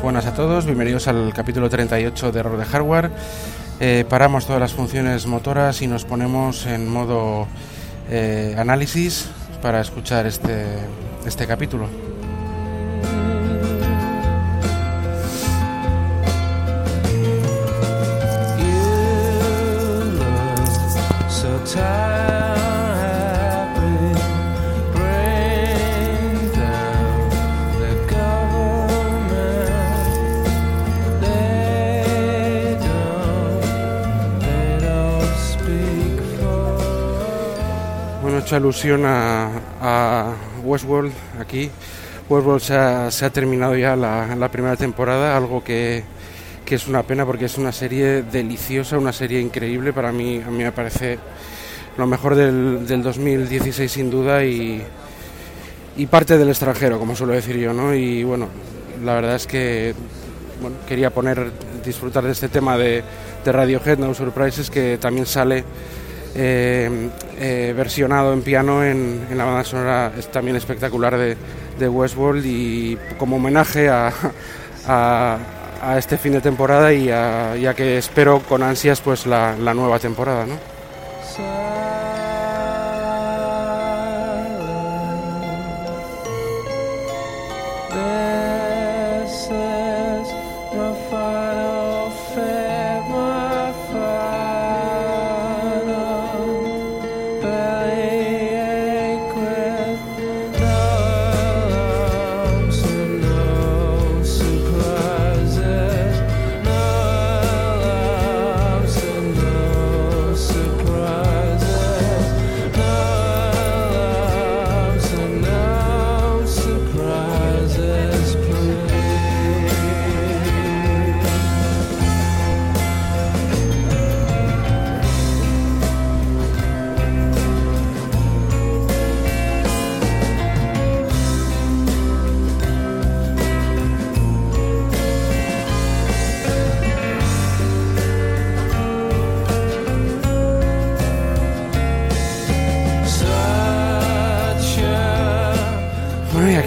Buenas a todos, bienvenidos al capítulo 38 de Error de Hardware. Eh, paramos todas las funciones motoras y nos ponemos en modo eh, análisis para escuchar este, este capítulo. Alusión a, Westworld aquí. Westworld se ha, se ha terminado ya la, primera temporada, algo que, que es una pena porque es una serie deliciosa, una serie increíble. Para mí, a mí me parece lo mejor del, del 2016 sin duda y, y parte del extranjero, como suelo decir yo, ¿no? Y bueno, la verdad es que bueno, quería poner, disfrutar de este tema de Radiohead, No Surprises, que también sale eh, eh, versionado en piano en, la banda sonora es también espectacular de, de Westworld y como homenaje a, a, este fin de temporada y a, que espero con ansias pues la, nueva temporada.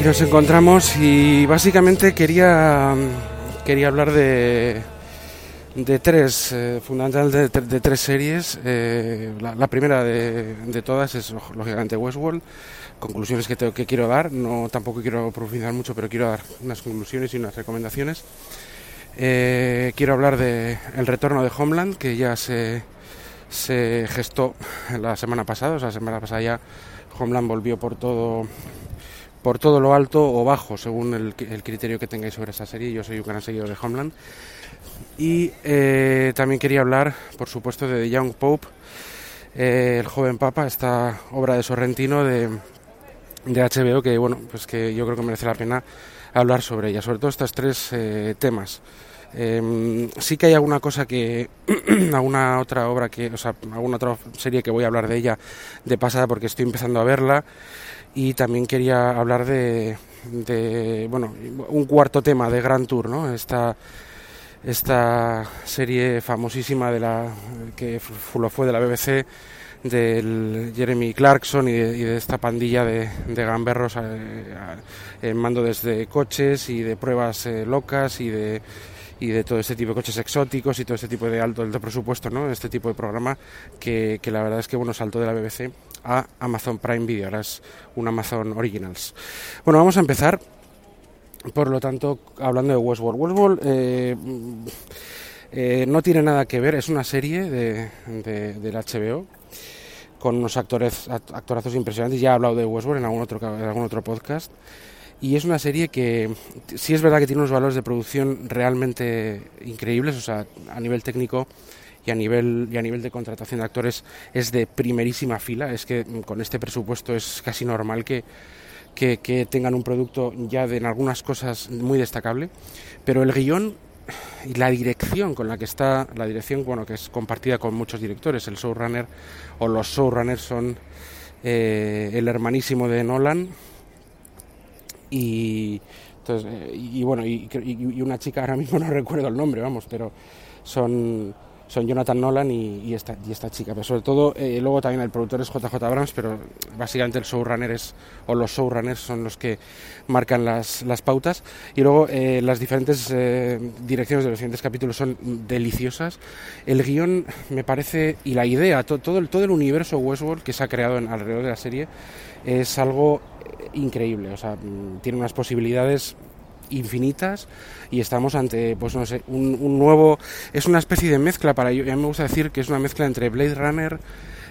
Nos encontramos y básicamente quería, quería hablar de, de tres, eh, fundamentalmente de, tres series. Eh, la, primera de, de, todas es lógicamente Westworld. Conclusiones que, te, que quiero dar, no tampoco quiero profundizar mucho, pero quiero dar unas conclusiones y unas recomendaciones. Eh, quiero hablar de el retorno de Homeland, que ya se, se gestó la semana pasada, o sea, la semana pasada ya Homeland volvió por todo por todo lo alto o bajo, según el, criterio que tengáis sobre esta serie. Yo soy un gran seguidor de Homeland. Y eh, también quería hablar, por supuesto, de Young Pope, eh, el joven papa, esta obra de Sorrentino de, HBO, que bueno, pues que yo creo que merece la pena hablar sobre ella, sobre todo estos tres eh, temas. Eh, sí que hay alguna cosa que alguna otra obra que o sea alguna otra serie que voy a hablar de ella de pasada porque estoy empezando a verla y también quería hablar de, bueno un cuarto tema de Grand Tour no esta esta serie famosísima de la que lo fue de la BBC del Jeremy Clarkson y de, esta pandilla de, de gamberros eh, en mando desde coches y de pruebas eh, locas y de y de todo este tipo de coches exóticos y todo este tipo de alto, alto presupuesto, ¿no? Este tipo de programa que, que la verdad es que bueno saltó de la BBC a Amazon Prime Video, ahora es un Amazon Originals. Bueno, vamos a empezar, por lo tanto, hablando de Westworld. Westworld eh, eh, no tiene nada que ver, es una serie de, de, del HBO con unos actores, actorazos impresionantes. Ya he hablado de Westworld en algún otro, en algún otro podcast y es una serie que sí es verdad que tiene unos valores de producción realmente increíbles, o sea, a nivel técnico y a nivel y a nivel de contratación de actores es de primerísima fila, es que con este presupuesto es casi normal que que, que tengan un producto ya de en algunas cosas muy destacable, pero el guion y la dirección con la que está, la dirección, bueno, que es compartida con muchos directores, el showrunner o los showrunners son eh, el hermanísimo de Nolan, y entonces y, y bueno y, y, una chica ahora mismo no recuerdo el nombre vamos pero son son Jonathan Nolan y, esta, chica. Pero sobre todo, eh, luego también el productor es JJ Abrams, pero básicamente el showrunner es, o los showrunners son los que marcan las, pautas. Y luego eh, las diferentes eh, direcciones de los siguientes capítulos son deliciosas. El guion me parece, y la idea, todo, el, todo el universo Westworld que se ha creado alrededor de la serie es algo increíble. O sea, mm, tiene unas posibilidades infinitas y estamos ante, pues no sé, un, nuevo, es una especie de mezcla para yo, me gusta decir que es una mezcla entre Blade Runner,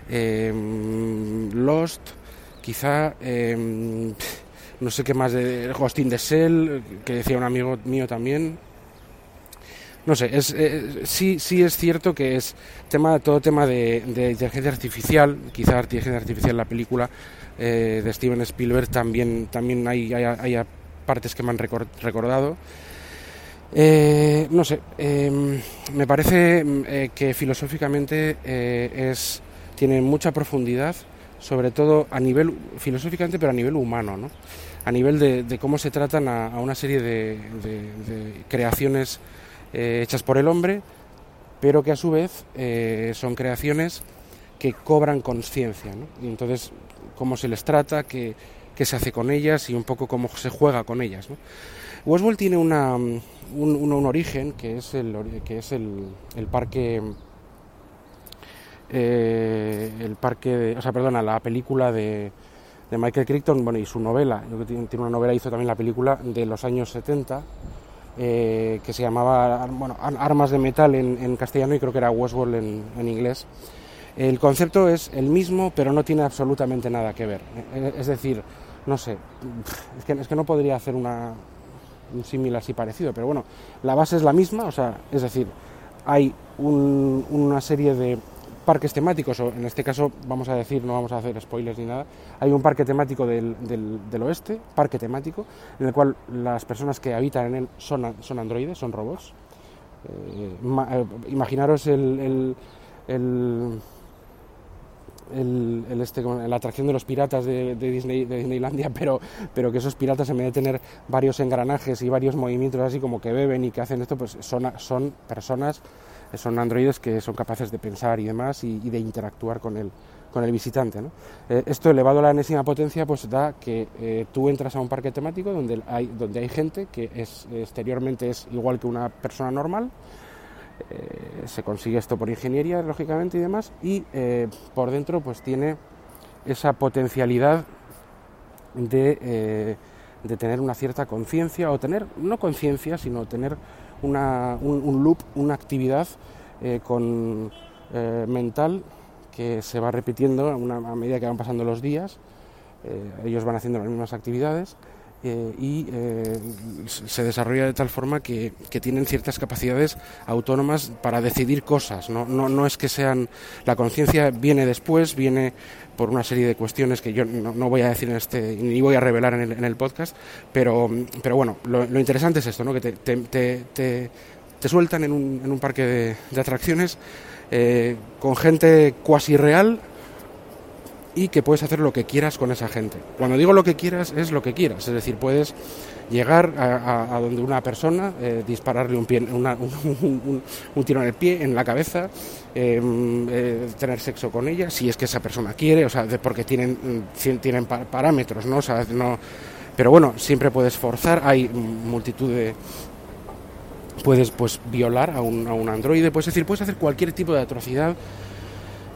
em, Lost, quizá, em, no sé qué más de Hosting de Shell, que decía un amigo mío también. No sé, es, eh, sí, sí es cierto que es tema, todo tema de, inteligencia artificial, quizá inteligencia artificial la película eh, de Steven Spielberg también, también hay, hay partes que me han recordado. Eh, no sé, em, me parece eh, que filosóficamente eh, es, tiene mucha profundidad, sobre todo a nivel filosóficamente, pero a nivel humano, ¿no? a nivel de, cómo se tratan a, una serie de, creaciones hechas por el hombre, pero que a su vez son creaciones que cobran conciencia. Y entonces, cómo se les trata, que qué se hace con ellas y un poco cómo se juega con ellas. ¿no? Westworld tiene una, un, un, origen que es el, que es el, el parque. Eh, el parque de, o sea, perdona, la película de, de Michael Crichton, bueno, y su novela, tiene, una novela, hizo también la película de los años 70, eh, que se llamaba bueno, Armas de Metal en, en, castellano y creo que era Westworld en, en inglés. El concepto es el mismo, pero no tiene absolutamente nada que ver. Es decir, no sé, es que, es que no podría hacer una, un símil así parecido, pero bueno, la base es la misma, o sea, es decir, hay una serie de parques temáticos, o en este caso vamos a decir, no vamos a hacer spoilers ni nada, hay un parque temático del, del, oeste, parque temático, en el cual las personas que habitan en él son, son androides, son robots. Eh, eh, imaginaros el el, este, la atracción de los piratas de, Disney, de Disneylandia, pero, pero que esos piratas en vez de tener varios engranajes y varios movimientos así como que beben y que hacen esto, pues son, son personas, son androides que son capaces de pensar y demás y, de interactuar con el, con el visitante. Eh, esto elevado a la enésima potencia pues da que eh, tú entras a un parque temático donde hay, donde hay gente que es, exteriormente es igual que una persona normal, eh, se consigue esto por ingeniería, lógicamente, y demás, y eh, por dentro pues tiene esa potencialidad de, eh, de tener una cierta conciencia, o tener, no conciencia, sino tener una, un, loop, una actividad con, mental que se va repitiendo una, a medida que van pasando los días, ellos van haciendo las mismas actividades, eh, y eh, se desarrolla de tal forma que, tienen ciertas capacidades autónomas para decidir cosas. No, no, no es que sean. La conciencia viene después, viene por una serie de cuestiones que yo no, voy a decir en este, ni voy a revelar en el, en el podcast, pero, pero bueno, lo, interesante es esto, ¿no? que te, te, te, te sueltan en un, en un parque de, de atracciones eh, con gente cuasi real y que puedes hacer lo que quieras con esa gente. Cuando digo lo que quieras, es lo que quieras, es decir, puedes llegar a, donde una persona, eh, dispararle un, pie, un, tiro en el pie, en la cabeza, em, eh, tener sexo con ella, si es que esa persona quiere, o sea, porque tienen, tienen parámetros, ¿no? O sea, no pero bueno, siempre puedes forzar, hay multitud de, puedes pues violar a un, a un androide, puedes decir, puedes hacer cualquier tipo de atrocidad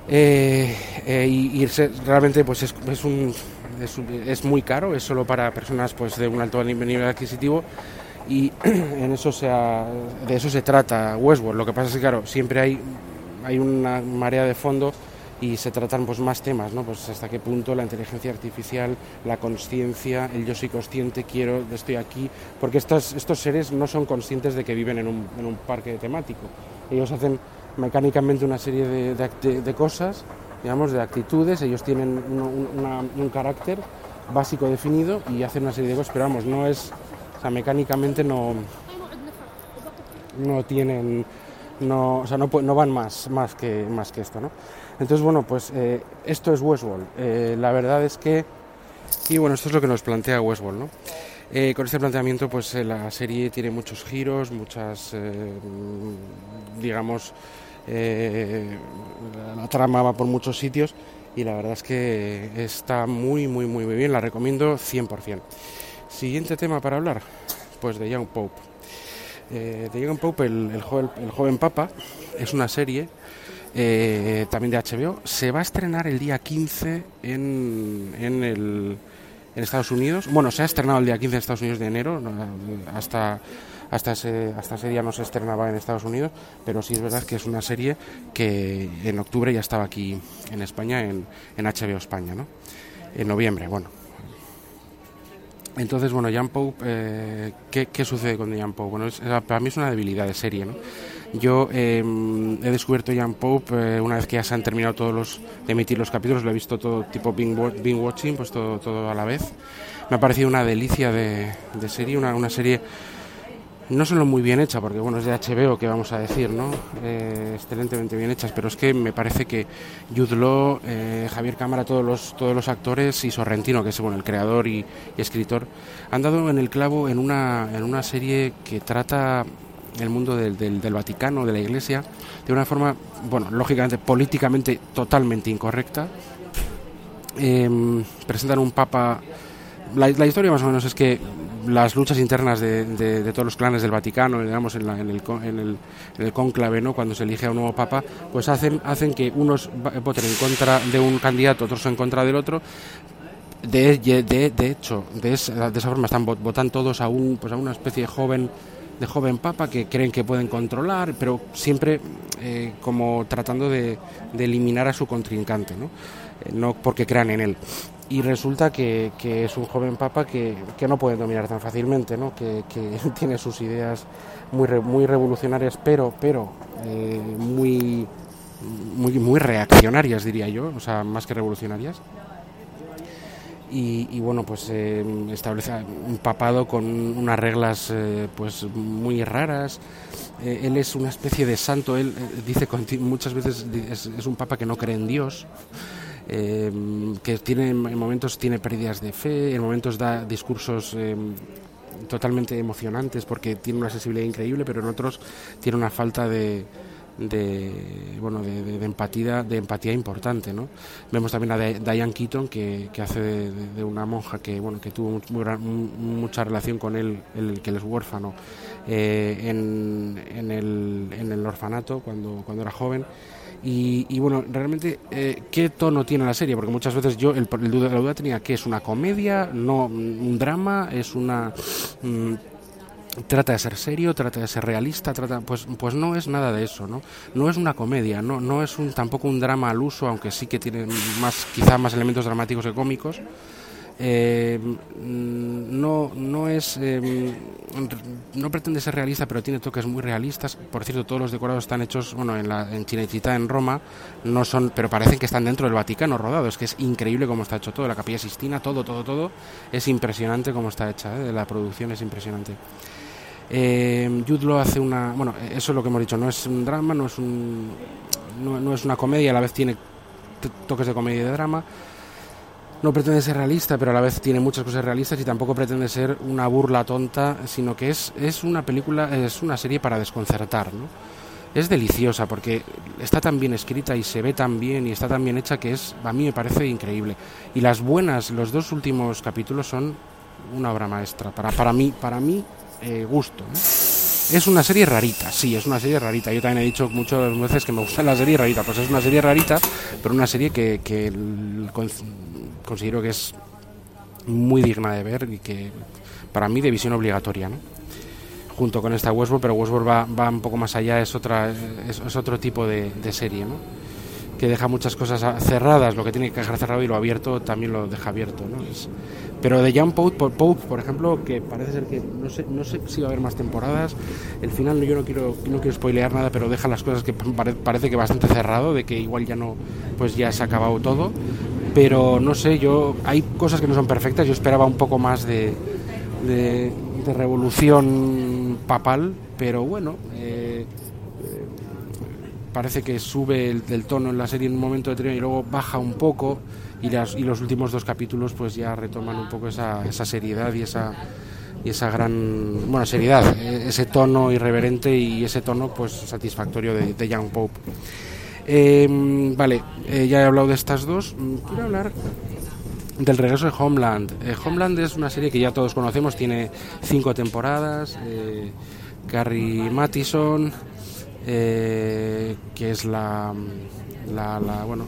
eh, eh, y, realmente pues es, es, un, es, muy caro, es solo para personas pues de un alto nivel adquisitivo y en eso de eso se trata Westworld. Lo que pasa es que claro, siempre hay, hay una marea de fondo y se tratan pues más temas, ¿no? Pues hasta qué punto la inteligencia artificial, la conciencia, el yo soy consciente, quiero, estoy aquí, porque estos, estos seres no son conscientes de que viven en un, en un parque temático. Ellos hacen mecánicamente una serie de, cosas, digamos, de actitudes, ellos tienen un carácter básico definido y hacen una serie de cosas, pero vamos, no es, o sea, mecánicamente no, no tienen, no, o sea, no, no van más, más, que, más que esto, ¿no? Entonces, bueno, pues eh, esto es Westworld. Eh, la verdad es que, y bueno, esto es lo que nos plantea Westworld, ¿no? Eh, con este planteamiento, pues la serie tiene muchos giros, muchas, digamos, la, la trama va por muchos sitios y la verdad es que está muy, muy, muy, bien. La recomiendo 100%. Siguiente tema para hablar, pues de Young Pope. Eh, de Young Pope, el, el, joven, Papa, es una serie eh, también de HBO. Se va a estrenar el día 15 en, en, el, en Estados Unidos. Bueno, se ha estrenado el día 15 en Estados Unidos de enero, hasta hasta ese, hasta ese día no se estrenaba en Estados Unidos, pero sí es verdad que es una serie que en octubre ya estaba aquí en España, en, en HBO España, ¿no? En noviembre, bueno. Entonces, bueno, Jan Pope, eh, ¿qué, sucede con Jan Pope? Bueno, para mí es una debilidad de serie, ¿no? Yo em, he descubierto Jan Pope eh, una vez que ya se han terminado todos los de emitir los capítulos, lo he visto todo tipo binge, watching, pues todo, todo a la vez. Me ha parecido una delicia de, de serie, una, una serie no solo muy bien hecha, porque bueno, es de HBO, que vamos a decir, ¿no? Eh, excelentemente bien hechas, pero es que me parece que Law, eh, Javier Cámara, todos los, todos los actores y Sorrentino, que es bueno, el creador y, escritor, han dado en el clavo en una, en una serie que trata el mundo del, del, Vaticano, de la Iglesia, de una forma, bueno, lógicamente, políticamente totalmente incorrecta. Em, presentan un papa. La, la, historia más o menos es que las luchas internas de, de, todos los clanes del Vaticano, digamos, en, en, el, en, el, en el cónclave, ¿no? cuando se elige a un nuevo papa, pues hacen, hacen que unos voten en contra de un candidato, otros en contra del otro. De, de, de hecho, de esa, de esa forma están votan todos a, un, pues a una especie de joven de joven papa que creen que pueden controlar, pero siempre eh, como tratando de, de, eliminar a su contrincante, ¿no? Eh, no porque crean en él y resulta que, que, es un joven papa que, no puede dominar tan fácilmente, ¿no? que, tiene sus ideas muy, revolucionarias, pero, pero eh, muy, muy, muy reaccionarias, diría yo, o sea, más que revolucionarias. Y, y, bueno pues eh, establece un papado con unas reglas eh, pues muy raras eh, él es una especie de santo él eh, dice muchas veces es, es, un papa que no cree en Dios eh, que tiene en momentos tiene pérdidas de fe, en momentos da discursos eh, totalmente emocionantes porque tiene una sensibilidad increíble, pero en otros tiene una falta de, de bueno de, de, de, empatía de empatía importante no vemos también a Diane Keaton que, que hace de, una monja que bueno que tuvo muy, mucha relación con él el que él es huérfano eh, en, en, el, en el orfanato cuando cuando era joven. Y, y bueno, realmente, eh, ¿qué tono tiene la serie? Porque muchas veces yo, el, el duda, la duda tenía que es una comedia, no un drama, es una... Mmm, trata de ser serio, trata de ser realista, trata pues pues no es nada de eso, ¿no? No es una comedia, no no es un tampoco un drama al uso, aunque sí que tiene más quizá más elementos dramáticos que cómicos. Eh, no, no es eh, no pretende ser realista pero tiene toques muy realistas. Por cierto todos los decorados están hechos bueno en la en Cinecittà en Roma no son pero parecen que están dentro del Vaticano rodados que es increíble cómo está hecho todo la Capilla Sistina todo todo todo. Es impresionante cómo está hecha ¿eh? la producción es impresionante eh, hace una bueno eso es lo que hemos dicho no es un drama no es un no, no es una comedia a la vez tiene toques de comedia y de drama no pretende ser realista, pero a la vez tiene muchas cosas realistas y tampoco pretende ser una burla tonta, sino que es, es una película, es una serie para desconcertar, ¿no? Es deliciosa porque está tan bien escrita y se ve tan bien y está tan bien hecha que es, a mí me parece increíble. Y las buenas, los dos últimos capítulos son una obra maestra, para, para mí, para mí eh, gusto. Es una serie rarita, sí, es una serie rarita. Yo también he dicho muchas veces que me gusta la serie rarita, pues es una serie rarita, pero una serie que, considero que es muy digna de ver y que para mí de visión obligatoria, junto con esta Westworld, pero Westworld va, un poco más allá, es otra es, otro tipo de, serie. Que deja muchas cosas cerradas, lo que tiene que dejar cerrado y lo abierto también lo deja abierto. ¿no? Es, pero de Young Pope, Pope, por ejemplo, que parece ser que no sé, no sé si va a haber más temporadas. El final yo no quiero no quiero spoilear nada, pero deja las cosas que pare, parece que bastante cerrado, de que igual ya no pues ya se ha acabado todo pero no sé, yo hay cosas que no son perfectas, yo esperaba un poco más de, de, de revolución papal, pero bueno, eh, parece que sube el, el, tono en la serie en un momento determinado y luego baja un poco y, las, y los últimos dos capítulos pues ya retoman un poco esa, esa seriedad y esa y esa gran bueno seriedad e, ese tono irreverente y ese tono pues satisfactorio de, de Young Pope em, vale eh, ya he hablado de estas dos mm, quiero hablar del regreso de Homeland. Eh, Homeland es una serie que ya todos conocemos, tiene cinco temporadas. Eh, Carrie Mathison, eh, que es la, bueno,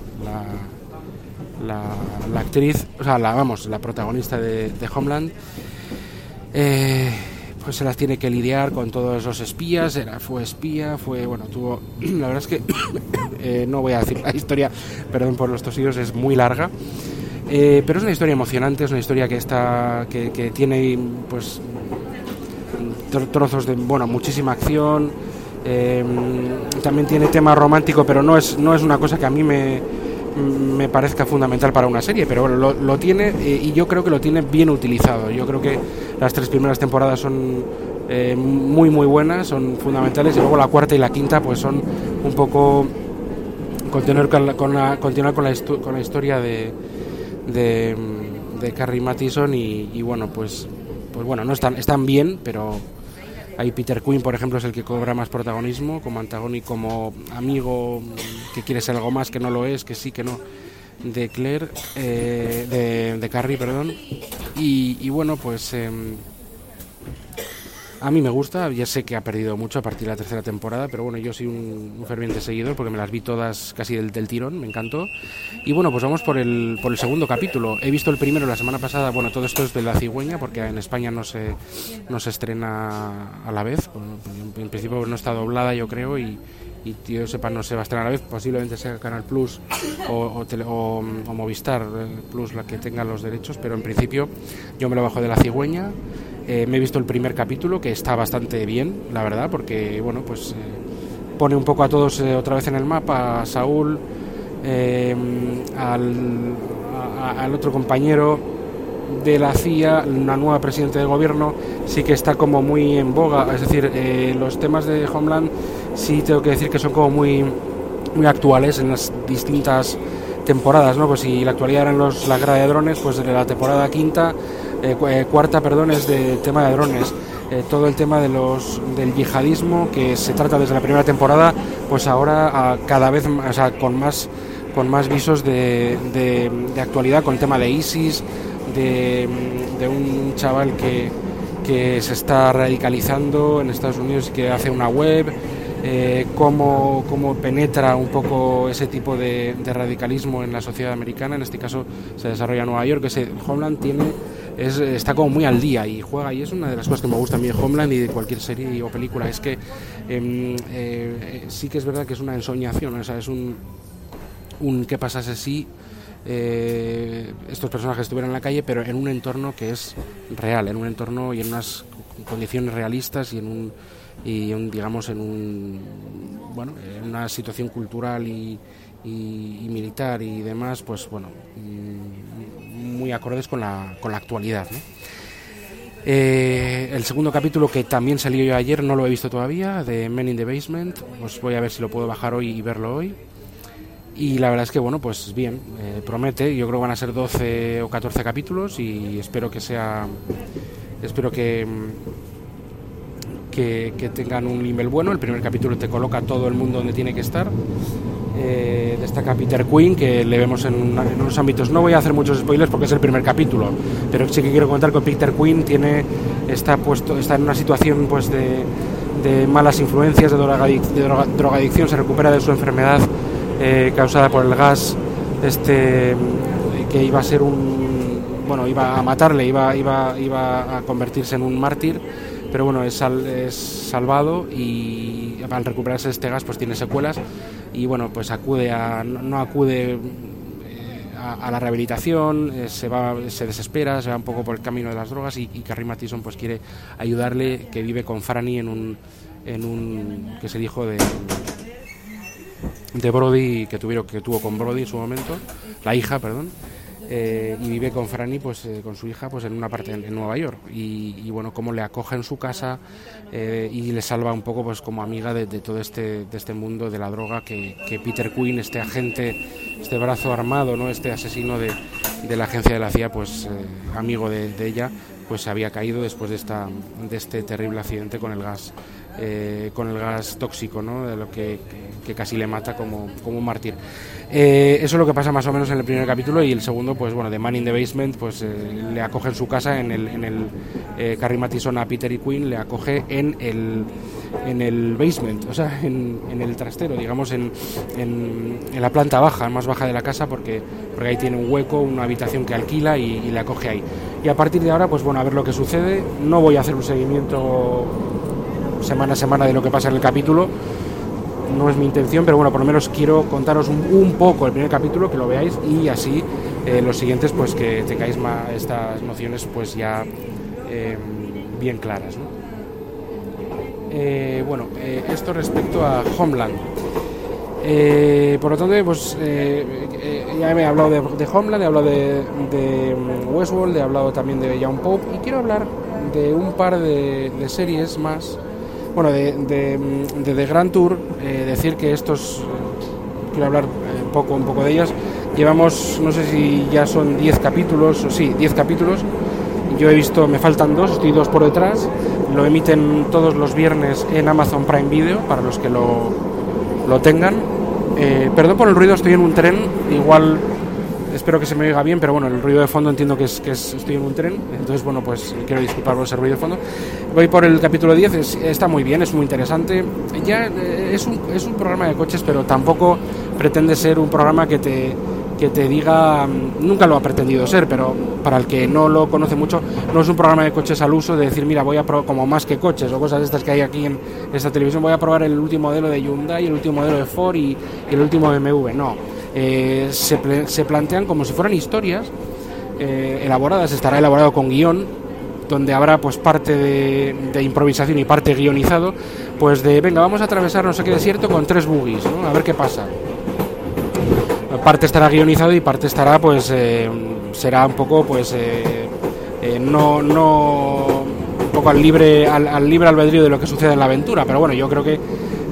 la, actriz, o sea, la, vamos, la protagonista de, Homeland. pues se las tiene que lidiar con todos los espías, era, fue espía, fue, bueno, tuvo, la verdad es que no voy a decir la historia, perdón por los tosillos, es muy larga, eh, pero es una historia emocionante, es una historia que está que, tiene pues trozos de bueno muchísima acción. Eh, también tiene tema romántico, pero no es no es una cosa que a mí me, me parezca fundamental para una serie, pero bueno, lo, tiene eh, y yo creo que lo tiene bien utilizado. Yo creo que las tres primeras temporadas son muy muy buenas, son fundamentales y luego la cuarta y la quinta pues son un poco continuar con la, con continuar con la, con la historia de, de, Carrie Mathison y, bueno, pues, pues bueno, no están, están bien, pero hay Peter Quinn, por ejemplo, es el que cobra más protagonismo como antagónico, como amigo que quiere ser algo más, que no lo es, que sí, que no, de Claire, eh, de, de, Carrie, perdón. Y, bueno, pues... A mí me gusta, ya sé que ha perdido mucho a partir de la tercera temporada, pero bueno, yo soy un, ferviente seguidor porque me las vi todas casi del, del, tirón, me encantó. Y bueno, pues vamos por el, por el segundo capítulo. He visto el primero la semana pasada, bueno, todo esto es de La Cigüeña porque en España no se, no se estrena a la vez, en, principio no está doblada yo creo y, y yo sepa no se va a estrenar a la vez, posiblemente sea Canal Plus o Movistar eh, Plus la que tenga los derechos, pero en principio yo me lo bajo de La Cigüeña eh, me he visto el primer capítulo, que está bastante bien, la verdad, porque bueno, pues eh, pone un poco a todos eh, otra vez en el mapa, a Saúl, al, al, otro compañero de la CIA, una nueva presidente del gobierno, sí que está como muy en boga. Es decir, los temas de Homeland sí tengo que decir que son como muy, muy actuales en las distintas temporadas, ¿no? Pues si la actualidad eran los, la guerra de drones, pues de la temporada quinta eh, eh, cuarta, perdón, es de tema de drones. Eh, todo el tema de los, del yihadismo que se trata desde la primera temporada, pues ahora cada vez con más con más visos de, de, actualidad con el tema de ISIS, de, de un chaval que, que, se está radicalizando en Estados Unidos y que hace una web, eh, cómo, cómo, penetra un poco ese tipo de, de, radicalismo en la sociedad americana, en este caso se desarrolla en Nueva York, ese Homeland tiene está como muy al día y juega y es una de las cosas que me gusta a mí de Homeland y de cualquier serie o película. Es que em, eh, sí que es verdad que es una ensoñación o sea, es un, un qué pasase si eh, estos personajes estuvieran en la calle pero en un entorno que es real en un entorno y en unas condiciones realistas y en un y digamos en un bueno en una situación cultural y, y, militar y demás pues bueno acordes con la, con la actualidad. Eh, el segundo capítulo que también salió yo ayer, no lo he visto todavía, de Men in the Basement, pues voy a ver si lo puedo bajar hoy y verlo hoy. Y la verdad es que, bueno, pues bien, eh, promete, yo creo que van a ser 12 o 14 capítulos y espero que sea, espero que, que, que tengan un nivel bueno. El primer capítulo te coloca todo el mundo donde tiene que estar eh, destaca Peter Quinn, que le vemos en, unos ámbitos. No voy a hacer muchos spoilers porque es el primer capítulo, pero sí que quiero comentar que Peter Quinn tiene, está, puesto, está en una situación pues, de, de malas influencias, de, drogadicción, se recupera de su enfermedad eh, causada por el gas este que iba a ser un bueno iba a matarle iba iba iba a convertirse en un mártir pero bueno es, es salvado y al recuperarse este gas pues tiene secuelas y bueno, pues acude a, no acude eh, a, la rehabilitación, eh, se va, se desespera, se va un poco por el camino de las drogas y, Carrie Mathison pues quiere ayudarle, que vive con Franny en un, en un que se dijo de de Brody que tuvieron que tuvo con Brody en su momento, la hija, perdón, eh, y vive con Franny, pues eh, con su hija, pues en una parte en, Nueva York. Y, bueno, cómo le acoge en su casa eh, y le salva un poco, pues como amiga de, todo este, de este mundo de la droga que, Peter Quinn, este agente, este brazo armado, no, este asesino de, de la agencia de la CIA, pues amigo de, de, ella, pues había caído después de, esta, de este terrible accidente con el gas eh, con el gas tóxico, ¿no? de lo que, casi le mata como, como un mártir. Eh, eso es lo que pasa más o menos en el primer capítulo y el segundo, pues bueno, de Man in the Basement, pues eh, le acoge en su casa, en el, en el Carrie Mathison a Peter y Quinn, le acoge en el, en el basement, o sea, en, en el trastero, digamos, en, en, la planta baja, más baja de la casa, porque, porque ahí tiene un hueco, una habitación que alquila y, y le acoge ahí. Y a partir de ahora, pues bueno, a ver lo que sucede. No voy a hacer un seguimiento semana a semana de lo que pasa en el capítulo. No es mi intención, pero bueno, por lo menos quiero contaros un, poco el primer capítulo, que lo veáis y así eh, los siguientes, pues que tengáis más estas nociones pues ya eh, bien claras. Eh, bueno, esto respecto a Homeland. por lo tanto, pues ya he hablado de, Homeland, he hablado de, de, Westworld, he hablado también de Young Pope y quiero hablar de un par de series más bueno, de, de, de, Grand Tour, eh, decir que estos, quiero hablar eh, poco, un poco de ellas, llevamos, no sé si ya son 10 capítulos, o sí, 10 capítulos, yo he visto, me faltan dos, estoy dos por detrás, lo emiten todos los viernes en Amazon Prime Video, para los que lo, lo tengan. Eh, perdón por el ruido, estoy en un tren, igual espero que se me oiga bien, pero bueno, el ruido de fondo entiendo que, es, que estoy en un tren, entonces bueno, pues quiero disculpar por ese ruido de fondo. Voy por el capítulo 10, está muy bien, es muy interesante. Ya eh, es un, es un programa de coches, pero tampoco pretende ser un programa que te, que te diga, mm, nunca lo ha pretendido ser, pero para el que no lo conoce mucho, no es un programa de coches al uso de decir, mira, voy a probar como más que coches o cosas estas que hay aquí en esta televisión, voy a probar el último modelo de Hyundai, el último modelo de Ford y, y el último BMW. No, eh, se, se, plantean como si fueran historias eh, elaboradas, estará elaborado con guion, donde habrá pues parte de, improvisación y parte guionizado, pues de venga, vamos a atravesar no sé qué desierto con tres buggies, a ver qué pasa. Parte estará guionizado y parte estará pues eh, será un poco pues no no un poco al libre al, al libre albedrío de lo que sucede en la aventura, pero bueno, yo creo que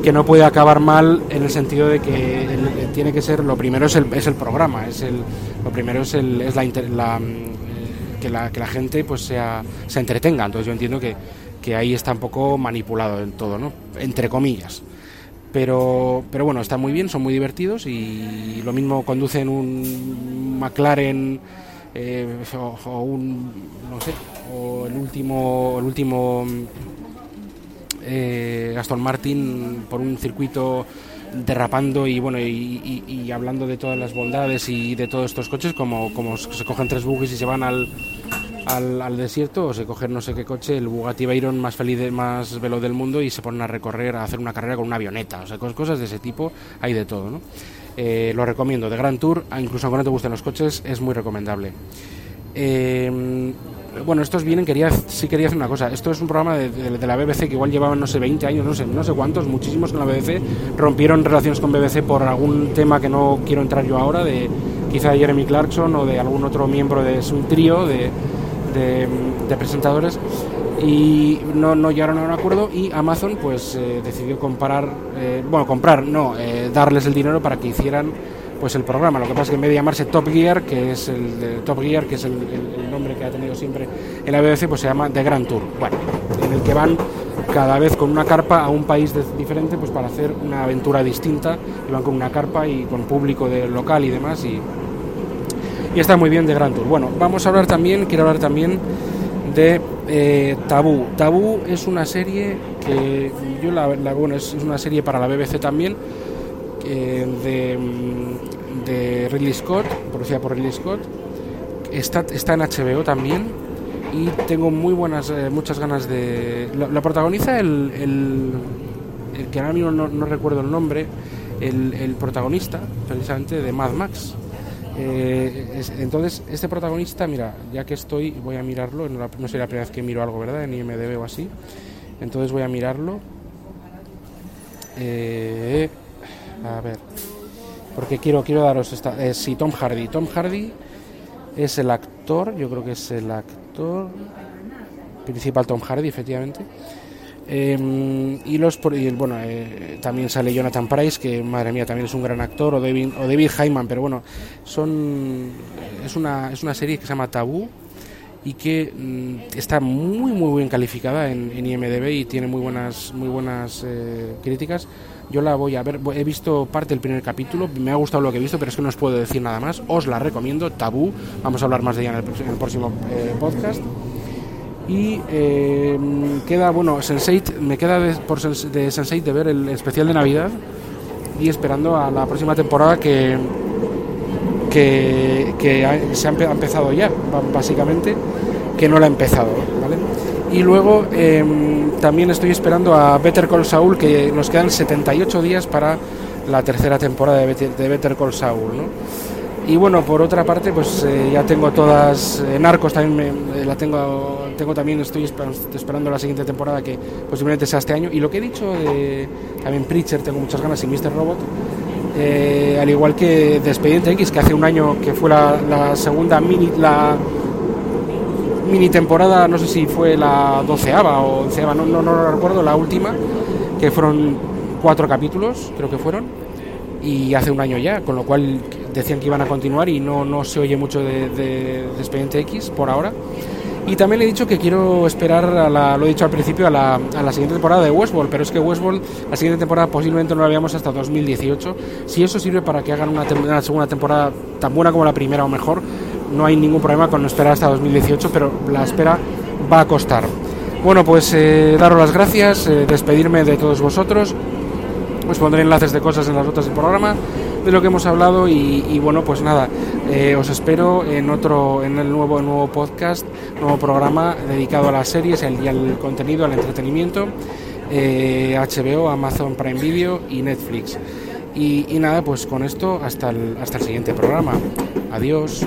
que no puede acabar mal en el sentido de que tiene que ser lo primero es el, es el programa es el lo primero es el es la, la mm, que la que la gente pues sea se entretenga. Entonces yo entiendo que, que ahí está un poco manipulado en todo no entre comillas. Pero pero bueno está muy bien son muy divertidos y lo mismo conducen un McLaren eh, o, un no sé o el último el último eh, Aston Martin por un circuito derrapando y bueno y, hablando de todas las bondades y de todos estos coches como, como se cogen tres buggies y se van al, al, desierto o se cogen no sé qué coche el Bugatti Veyron más feliz más veloz del mundo y se ponen a recorrer a hacer una carrera con una avioneta o sea cosas de ese tipo hay de todo ¿no? Eh, lo recomiendo de Grand Tour incluso aunque no te gusten los coches es muy recomendable eh, bueno, estos vienen, quería, sí quería hacer una cosa. Esto es un programa de, la BBC que igual llevaban, no sé, 20 años, no sé, no sé cuántos, muchísimos con la BBC. Rompieron relaciones con BBC por algún tema que no quiero entrar yo ahora, de quizá de Jeremy Clarkson o de algún otro miembro de su trío de, de, presentadores. Y no, no llegaron a un acuerdo y Amazon pues eh, decidió comprar, eh, bueno, comprar, no, eh, darles el dinero para que hicieran pues el programa. Lo que pasa es que en vez de llamarse Top Gear, que es el de Top Gear, que es el, nombre que ha tenido siempre en la BBC, pues se llama The Grand Tour. Bueno, en el que van cada vez con una carpa a un país diferente, pues para hacer una aventura distinta. Y van con una carpa y con público de local y demás y, y está muy bien The Grand Tour. Bueno, vamos a hablar también, quiero hablar también de eh, Tabú. Tabú es una serie que yo la, la bueno, es una serie para la BBC también eh, de, Ridley Scott, producida por Ridley Scott. Está, está en HBO también y tengo muy buenas, eh, muchas ganas de... La, protagoniza el, el, que ahora mismo no, recuerdo el nombre, el, protagonista precisamente de Mad Max. Eh, entonces, este protagonista, mira, ya que estoy, voy a mirarlo, no, no la primera vez que miro algo, ¿verdad? En IMDB o así. Entonces voy a mirarlo. Eh, a ver. Porque quiero, quiero daros esta. Eh, sí, Tom Hardy. Tom Hardy es el actor, yo creo que es el actor principal Tom Hardy, efectivamente. Em, y los y, bueno eh, también sale Jonathan Price que madre mía también es un gran actor o David o David Hyman pero bueno son es una es una serie que se llama Tabú y que mm, está muy muy bien calificada en, IMDb y tiene muy buenas muy buenas eh, críticas yo la voy a ver he visto parte del primer capítulo me ha gustado lo que he visto pero es que no os puedo decir nada más. Os la recomiendo Tabú. Vamos a hablar más de ella en el, próximo eh, podcast. Y eh, queda, bueno, sense me queda de, por sense de ver el especial de Navidad y esperando a la próxima temporada que, que, se ha, empezado ya, básicamente, que no la ha empezado, ¿vale? Y luego em, también estoy esperando a Better Call Saul, que nos quedan 78 días para la tercera temporada de Better, Call Saul, ¿no? Y bueno, por otra parte, pues eh, ya tengo todas, eh, Narcos también eh, la tengo, tengo también, estoy esperando la siguiente temporada que posiblemente sea este año. Y lo que he dicho también Preacher, tengo muchas ganas, y Mr. Robot, al igual que de Expediente X, que hace un año que fue la, segunda mini, la mini temporada, no sé si fue la doceava o onceava, no, no, no recuerdo, la última, que fueron cuatro capítulos, creo que fueron, y hace un año ya, con lo cual decían que iban a continuar y no, no se oye mucho de, Expediente X por ahora. Y también le he dicho que quiero esperar, a la, lo he dicho al principio, a la, siguiente temporada de Westworld, pero es que Westworld, la siguiente temporada posiblemente no la veamos hasta 2018. Si eso sirve para que hagan una segunda temporada tan buena como la primera o mejor, no hay ningún problema con esperar hasta 2018, pero la espera va a costar. Bueno, pues eh, daros las gracias, eh, despedirme de todos vosotros. Os pondré enlaces de cosas en las notas del programa de lo que hemos hablado y, bueno pues nada eh, os espero en otro en el nuevo nuevo podcast nuevo programa dedicado a las series y al contenido al entretenimiento HBO eh, Amazon Prime Video y Netflix y, y, nada pues con esto hasta el, hasta el siguiente programa adiós